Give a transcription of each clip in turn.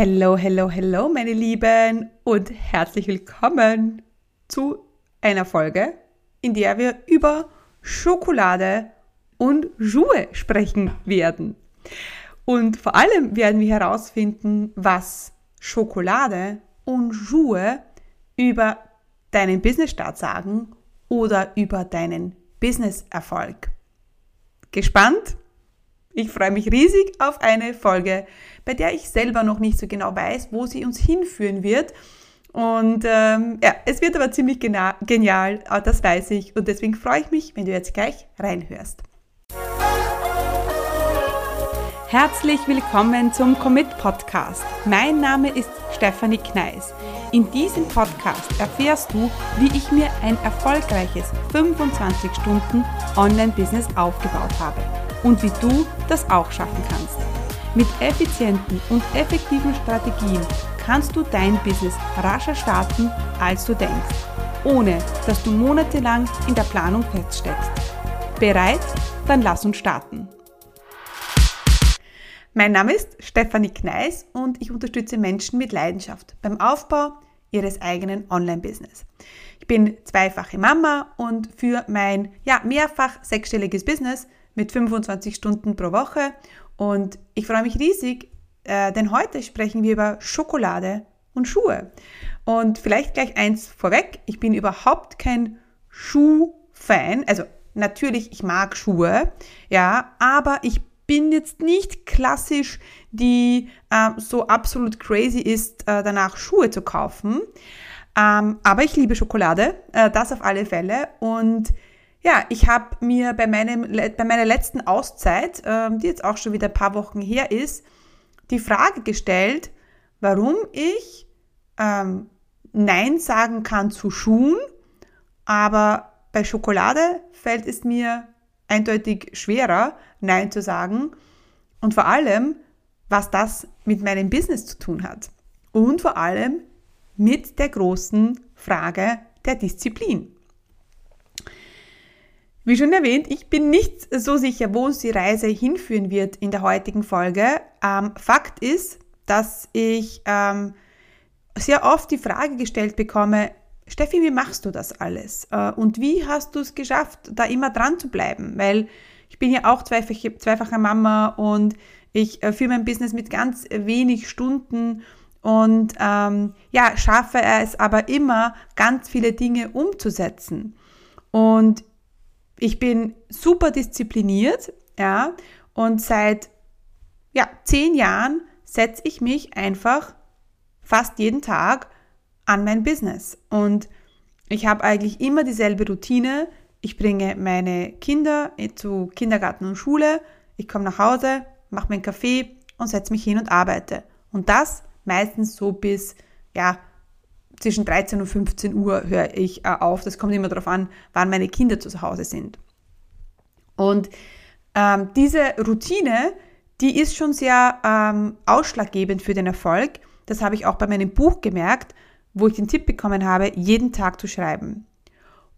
Hello, hello, hello, meine Lieben und herzlich willkommen zu einer Folge, in der wir über Schokolade und Schuhe sprechen werden. Und vor allem werden wir herausfinden, was Schokolade und Schuhe über deinen Businessstart sagen oder über deinen Businesserfolg. Gespannt? Ich freue mich riesig auf eine Folge, bei der ich selber noch nicht so genau weiß, wo sie uns hinführen wird. Und ähm, ja, es wird aber ziemlich genial, das weiß ich. Und deswegen freue ich mich, wenn du jetzt gleich reinhörst. Herzlich willkommen zum Commit Podcast. Mein Name ist Stefanie Kneis. In diesem Podcast erfährst du, wie ich mir ein erfolgreiches 25 Stunden Online-Business aufgebaut habe und wie du das auch schaffen kannst. Mit effizienten und effektiven Strategien kannst du dein Business rascher starten, als du denkst, ohne dass du monatelang in der Planung feststeckst. Bereit? Dann lass uns starten. Mein Name ist Stefanie Kneis und ich unterstütze Menschen mit Leidenschaft beim Aufbau ihres eigenen Online-Business. Ich bin zweifache Mama und für mein ja, mehrfach sechsstelliges Business mit 25 Stunden pro Woche. Und ich freue mich riesig, äh, denn heute sprechen wir über Schokolade und Schuhe. Und vielleicht gleich eins vorweg, ich bin überhaupt kein Schuh-Fan. Also natürlich, ich mag Schuhe, ja, aber ich bin jetzt nicht klassisch, die äh, so absolut crazy ist, äh, danach Schuhe zu kaufen. Ähm, aber ich liebe Schokolade, äh, das auf alle Fälle. Und ja, ich habe mir bei, meinem, bei meiner letzten Auszeit, ähm, die jetzt auch schon wieder ein paar Wochen her ist, die Frage gestellt, warum ich ähm, Nein sagen kann zu Schuhen, aber bei Schokolade fällt es mir eindeutig schwerer, Nein zu sagen. Und vor allem, was das mit meinem Business zu tun hat. Und vor allem mit der großen Frage der Disziplin. Wie schon erwähnt, ich bin nicht so sicher, wo uns die Reise hinführen wird in der heutigen Folge. Ähm, Fakt ist, dass ich ähm, sehr oft die Frage gestellt bekomme, Steffi, wie machst du das alles? Äh, und wie hast du es geschafft, da immer dran zu bleiben? Weil ich bin ja auch zweifache, zweifache Mama und ich äh, führe mein Business mit ganz wenig Stunden und ähm, ja, schaffe es aber immer, ganz viele Dinge umzusetzen. Und ich bin super diszipliniert, ja, und seit ja, zehn Jahren setze ich mich einfach fast jeden Tag an mein Business. Und ich habe eigentlich immer dieselbe Routine. Ich bringe meine Kinder zu Kindergarten und Schule, ich komme nach Hause, mache meinen Kaffee und setze mich hin und arbeite. Und das meistens so bis ja, zwischen 13 und 15 Uhr höre ich äh, auf. Das kommt immer darauf an, wann meine Kinder zu Hause sind. Und ähm, diese Routine, die ist schon sehr ähm, ausschlaggebend für den Erfolg. Das habe ich auch bei meinem Buch gemerkt, wo ich den Tipp bekommen habe, jeden Tag zu schreiben.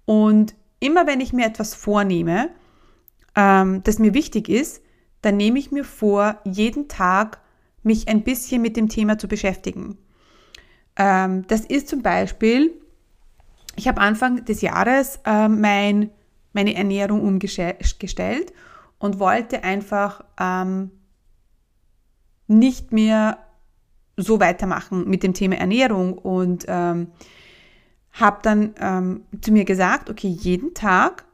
Und immer wenn ich mir etwas vornehme, ähm, das mir wichtig ist, dann nehme ich mir vor, jeden Tag mich ein bisschen mit dem Thema zu beschäftigen. Ähm, das ist zum Beispiel, ich habe Anfang des Jahres äh, mein, meine Ernährung umgestellt und wollte einfach ähm, nicht mehr so weitermachen mit dem Thema Ernährung und ähm, habe dann ähm, zu mir gesagt, okay, jeden Tag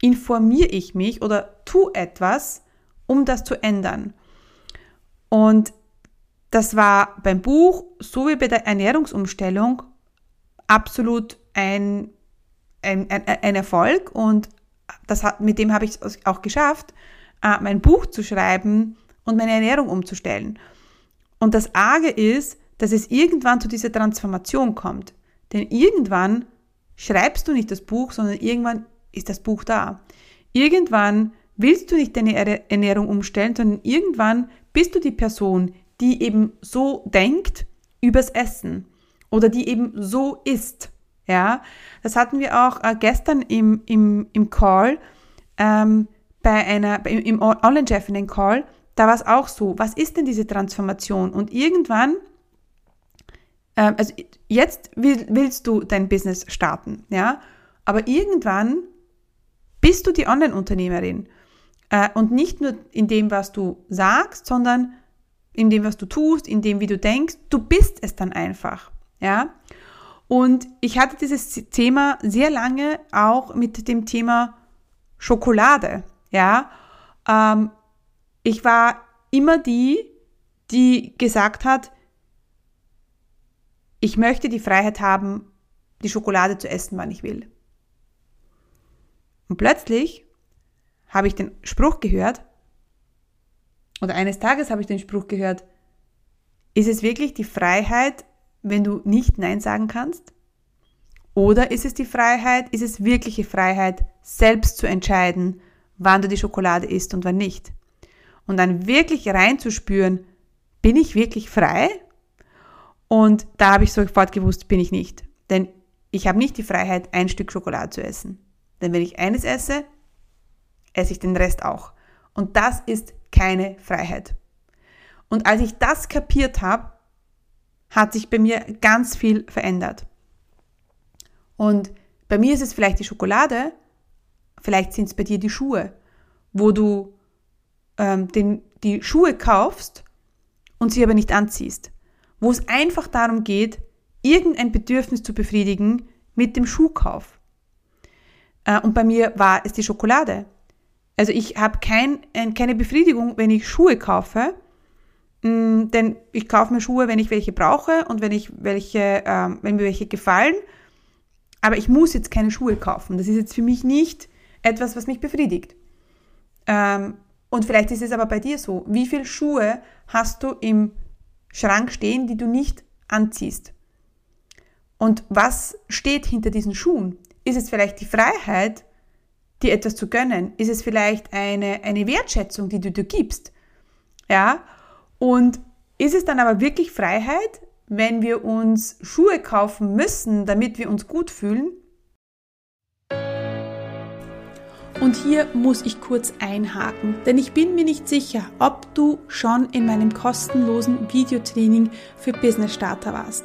informiere ich mich oder tu etwas, um das zu ändern. Und das war beim Buch sowie bei der Ernährungsumstellung absolut ein, ein, ein, ein Erfolg und das hat, mit dem habe ich es auch geschafft, äh, mein Buch zu schreiben und meine Ernährung umzustellen. Und das Arge ist, dass es irgendwann zu dieser Transformation kommt. Denn irgendwann schreibst du nicht das Buch, sondern irgendwann ist das Buch da. Irgendwann willst du nicht deine Ernährung umstellen, sondern irgendwann bist du die Person, die eben so denkt übers Essen oder die eben so isst. Ja, das hatten wir auch äh, gestern im, im, im Call, ähm, bei einer, im Online-Chef in den Call, da war es auch so. Was ist denn diese Transformation? Und irgendwann ähm, also jetzt willst du dein Business starten, ja, aber irgendwann bist du die Online-Unternehmerin. Äh, und nicht nur in dem, was du sagst, sondern in dem, was du tust, in dem, wie du denkst. Du bist es dann einfach. Ja? Und ich hatte dieses Thema sehr lange auch mit dem Thema Schokolade. Ja? Ähm, ich war immer die, die gesagt hat, ich möchte die Freiheit haben, die Schokolade zu essen, wann ich will. Und plötzlich habe ich den Spruch gehört, oder eines Tages habe ich den Spruch gehört, ist es wirklich die Freiheit, wenn du nicht Nein sagen kannst? Oder ist es die Freiheit, ist es wirkliche Freiheit, selbst zu entscheiden, wann du die Schokolade isst und wann nicht? Und dann wirklich reinzuspüren, bin ich wirklich frei? Und da habe ich sofort gewusst, bin ich nicht. Denn ich habe nicht die Freiheit, ein Stück Schokolade zu essen. Denn wenn ich eines esse, esse ich den Rest auch. Und das ist keine Freiheit. Und als ich das kapiert habe, hat sich bei mir ganz viel verändert. Und bei mir ist es vielleicht die Schokolade, vielleicht sind es bei dir die Schuhe, wo du ähm, den, die Schuhe kaufst und sie aber nicht anziehst. Wo es einfach darum geht, irgendein Bedürfnis zu befriedigen mit dem Schuhkauf. Äh, und bei mir war es die Schokolade. Also ich habe kein, keine Befriedigung, wenn ich Schuhe kaufe, mm, denn ich kaufe mir Schuhe, wenn ich welche brauche und wenn, ich welche, ähm, wenn mir welche gefallen. Aber ich muss jetzt keine Schuhe kaufen. Das ist jetzt für mich nicht etwas, was mich befriedigt. Ähm, und vielleicht ist es aber bei dir so. Wie viele Schuhe hast du im Schrank stehen, die du nicht anziehst? Und was steht hinter diesen Schuhen? Ist es vielleicht die Freiheit, dir etwas zu gönnen? Ist es vielleicht eine, eine Wertschätzung, die du dir gibst? Ja? Und ist es dann aber wirklich Freiheit, wenn wir uns Schuhe kaufen müssen, damit wir uns gut fühlen? Und hier muss ich kurz einhaken, denn ich bin mir nicht sicher, ob du schon in meinem kostenlosen Videotraining für Business Starter warst.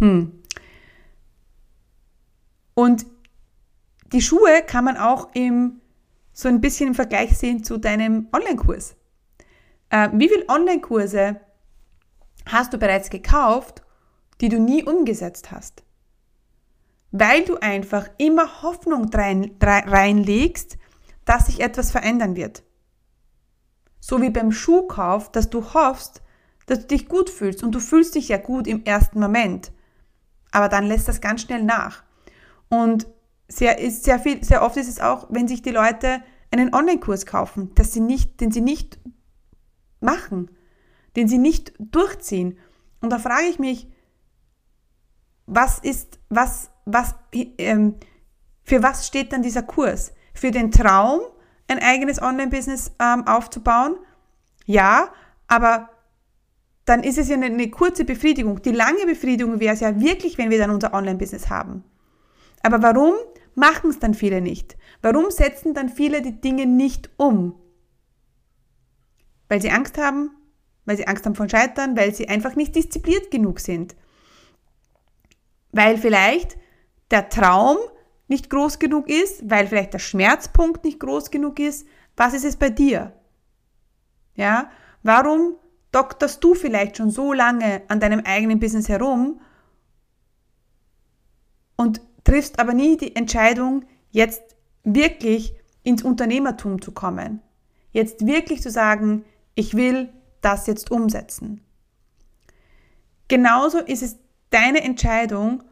Hm. Und die Schuhe kann man auch im, so ein bisschen im Vergleich sehen zu deinem Online-Kurs. Äh, wie viele Online-Kurse hast du bereits gekauft, die du nie umgesetzt hast? Weil du einfach immer Hoffnung rein, reinlegst, dass sich etwas verändern wird. So wie beim Schuhkauf, dass du hoffst, dass du dich gut fühlst und du fühlst dich ja gut im ersten Moment. Aber dann lässt das ganz schnell nach. Und sehr, ist sehr, viel, sehr oft ist es auch, wenn sich die Leute einen Online-Kurs kaufen, dass sie nicht, den sie nicht machen, den sie nicht durchziehen. Und da frage ich mich, was ist, was, was, ähm, für was steht dann dieser Kurs? Für den Traum, ein eigenes Online-Business ähm, aufzubauen? Ja, aber dann ist es ja eine, kurze Befriedigung. Die lange Befriedigung wäre es ja wirklich, wenn wir dann unser Online-Business haben. Aber warum machen es dann viele nicht? Warum setzen dann viele die Dinge nicht um? Weil sie Angst haben, weil sie Angst haben von Scheitern, weil sie einfach nicht diszipliniert genug sind. Weil vielleicht der Traum nicht groß genug ist, weil vielleicht der Schmerzpunkt nicht groß genug ist. Was ist es bei dir? Ja, Warum dokterst du vielleicht schon so lange an deinem eigenen Business herum und triffst aber nie die Entscheidung, jetzt wirklich ins Unternehmertum zu kommen? Jetzt wirklich zu sagen, ich will das jetzt umsetzen. Genauso ist es deine Entscheidung,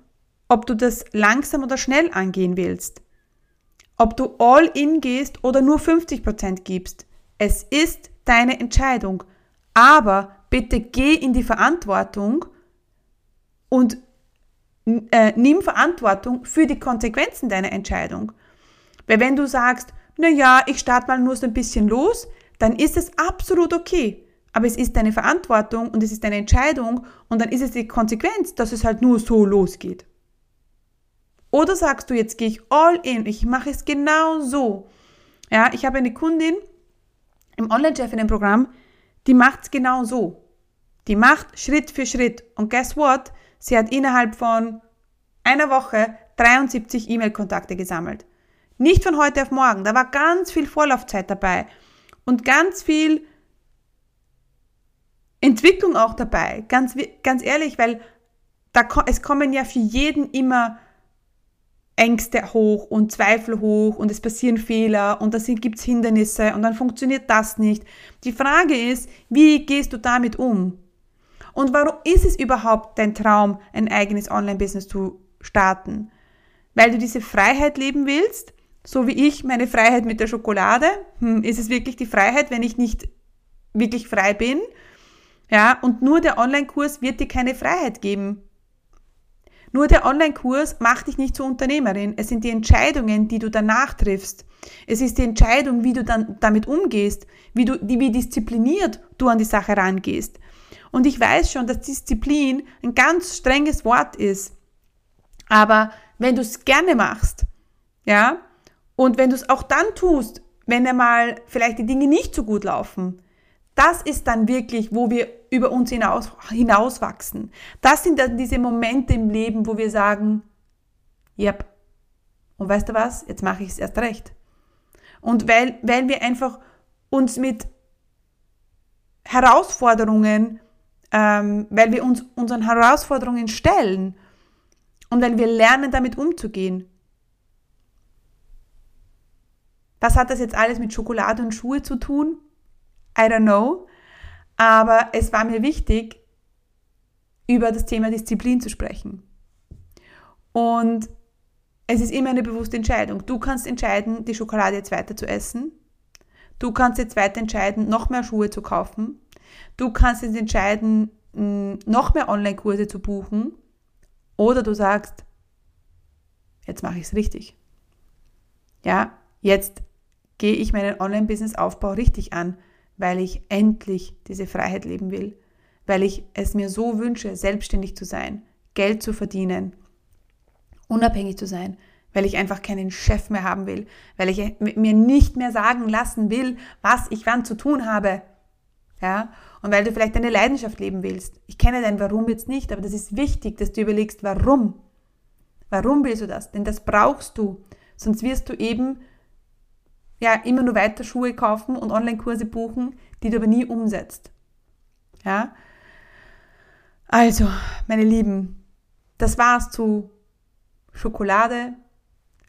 ob du das langsam oder schnell angehen willst. Ob du all in gehst oder nur 50% gibst. Es ist deine Entscheidung. Aber bitte geh in die Verantwortung und äh, nimm Verantwortung für die Konsequenzen deiner Entscheidung. Weil wenn du sagst, na ja, ich starte mal nur so ein bisschen los, dann ist es absolut okay. Aber es ist deine Verantwortung und es ist deine Entscheidung und dann ist es die Konsequenz, dass es halt nur so losgeht. Oder sagst du, jetzt gehe ich all in, ich mache es genau so. Ja, ich habe eine Kundin im Online-Chefinnen-Programm, die macht es genau so. Die macht Schritt für Schritt. Und guess what? Sie hat innerhalb von einer Woche 73 E-Mail-Kontakte gesammelt. Nicht von heute auf morgen. Da war ganz viel Vorlaufzeit dabei und ganz viel Entwicklung auch dabei. Ganz, ganz ehrlich, weil da, es kommen ja für jeden immer Ängste hoch und Zweifel hoch und es passieren Fehler und da gibt es Hindernisse und dann funktioniert das nicht. Die Frage ist, wie gehst du damit um? Und warum ist es überhaupt dein Traum, ein eigenes Online-Business zu starten? Weil du diese Freiheit leben willst, so wie ich meine Freiheit mit der Schokolade. Hm, ist es wirklich die Freiheit, wenn ich nicht wirklich frei bin? Ja, und nur der Online-Kurs wird dir keine Freiheit geben. Nur der Online-Kurs macht dich nicht zur Unternehmerin. Es sind die Entscheidungen, die du danach triffst. Es ist die Entscheidung, wie du dann damit umgehst, wie du, wie diszipliniert du an die Sache rangehst. Und ich weiß schon, dass Disziplin ein ganz strenges Wort ist. Aber wenn du es gerne machst, ja, und wenn du es auch dann tust, wenn einmal vielleicht die Dinge nicht so gut laufen, das ist dann wirklich, wo wir über uns hinaus, hinauswachsen. Das sind dann diese Momente im Leben, wo wir sagen, yep, und weißt du was, jetzt mache ich es erst recht. Und weil, weil wir einfach uns mit Herausforderungen, ähm, weil wir uns unseren Herausforderungen stellen und weil wir lernen, damit umzugehen. Was hat das jetzt alles mit Schokolade und Schuhe zu tun? I don't know. Aber es war mir wichtig, über das Thema Disziplin zu sprechen. Und es ist immer eine bewusste Entscheidung. Du kannst entscheiden, die Schokolade jetzt weiter zu essen. Du kannst jetzt weiter entscheiden, noch mehr Schuhe zu kaufen. Du kannst jetzt entscheiden, noch mehr Online-Kurse zu buchen. Oder du sagst, jetzt mache ich es richtig. Ja, jetzt gehe ich meinen Online-Business-Aufbau richtig an weil ich endlich diese Freiheit leben will, weil ich es mir so wünsche, selbstständig zu sein, Geld zu verdienen, unabhängig zu sein, weil ich einfach keinen Chef mehr haben will, weil ich mir nicht mehr sagen lassen will, was ich wann zu tun habe. Ja? Und weil du vielleicht deine Leidenschaft leben willst. Ich kenne dein Warum jetzt nicht, aber das ist wichtig, dass du überlegst, warum. Warum willst du das? Denn das brauchst du. Sonst wirst du eben ja, immer nur weiter Schuhe kaufen und Online-Kurse buchen, die du aber nie umsetzt. Ja? Also, meine Lieben, das war's zu Schokolade,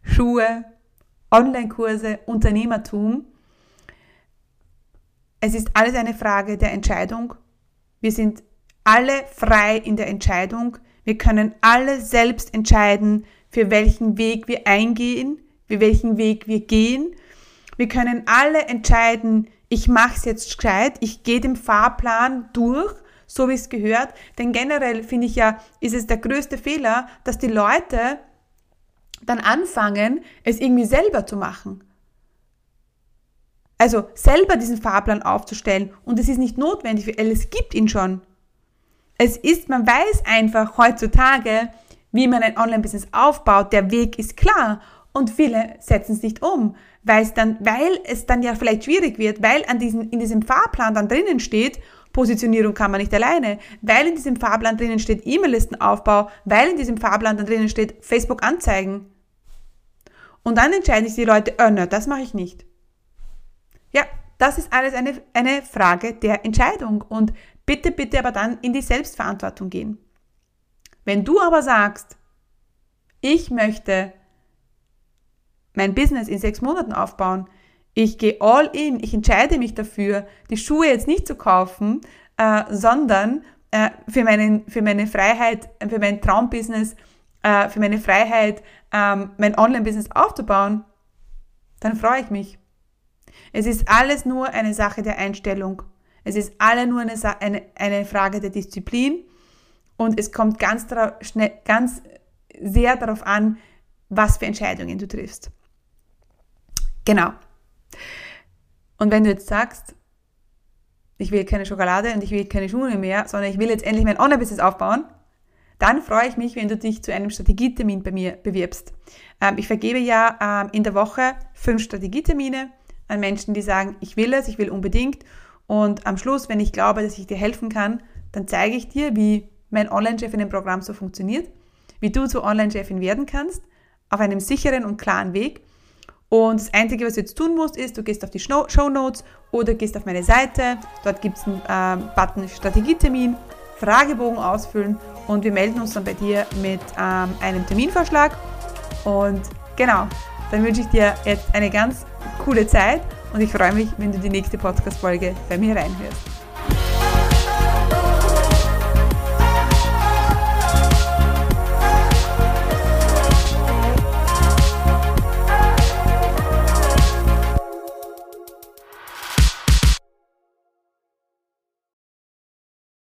Schuhe, Online-Kurse, Unternehmertum. Es ist alles eine Frage der Entscheidung. Wir sind alle frei in der Entscheidung. Wir können alle selbst entscheiden, für welchen Weg wir eingehen, für welchen Weg wir gehen wir können alle entscheiden, ich mache es jetzt gescheit, ich gehe den Fahrplan durch, so wie es gehört. Denn generell finde ich ja, ist es der größte Fehler, dass die Leute dann anfangen, es irgendwie selber zu machen. Also selber diesen Fahrplan aufzustellen. Und es ist nicht notwendig, weil es gibt ihn schon. Es ist, man weiß einfach heutzutage, wie man ein Online-Business aufbaut. Der Weg ist klar und viele setzen es nicht um weil es dann, weil es dann ja vielleicht schwierig wird, weil an diesen, in diesem Fahrplan dann drinnen steht, Positionierung kann man nicht alleine, weil in diesem Fahrplan drinnen steht E-Mail-Listenaufbau, weil in diesem Fahrplan dann drinnen steht Facebook-Anzeigen. Und dann entscheiden sich die Leute, oh, ne, das mache ich nicht. Ja, das ist alles eine, eine Frage der Entscheidung und bitte, bitte aber dann in die Selbstverantwortung gehen. Wenn du aber sagst, ich möchte mein Business in sechs Monaten aufbauen, ich gehe all in, ich entscheide mich dafür, die Schuhe jetzt nicht zu kaufen, äh, sondern äh, für, meinen, für meine Freiheit, für mein Traumbusiness, äh, für meine Freiheit, ähm, mein Online-Business aufzubauen, dann freue ich mich. Es ist alles nur eine Sache der Einstellung. Es ist alle nur eine, eine, eine Frage der Disziplin und es kommt ganz, schnell, ganz sehr darauf an, was für Entscheidungen du triffst. Genau. Und wenn du jetzt sagst, ich will keine Schokolade und ich will keine Schuhe mehr, sondern ich will jetzt endlich mein Online-Business aufbauen, dann freue ich mich, wenn du dich zu einem Strategietermin bei mir bewirbst. Ähm, ich vergebe ja ähm, in der Woche fünf Strategietermine an Menschen, die sagen, ich will es, ich will unbedingt. Und am Schluss, wenn ich glaube, dass ich dir helfen kann, dann zeige ich dir, wie mein Online-Chef in dem Programm so funktioniert, wie du zur Online-Chefin werden kannst, auf einem sicheren und klaren Weg. Und das Einzige, was du jetzt tun musst, ist, du gehst auf die Show Notes oder gehst auf meine Seite. Dort gibt es einen äh, Button Strategietermin, Fragebogen ausfüllen und wir melden uns dann bei dir mit ähm, einem Terminvorschlag. Und genau, dann wünsche ich dir jetzt eine ganz coole Zeit und ich freue mich, wenn du die nächste Podcast-Folge bei mir reinhörst.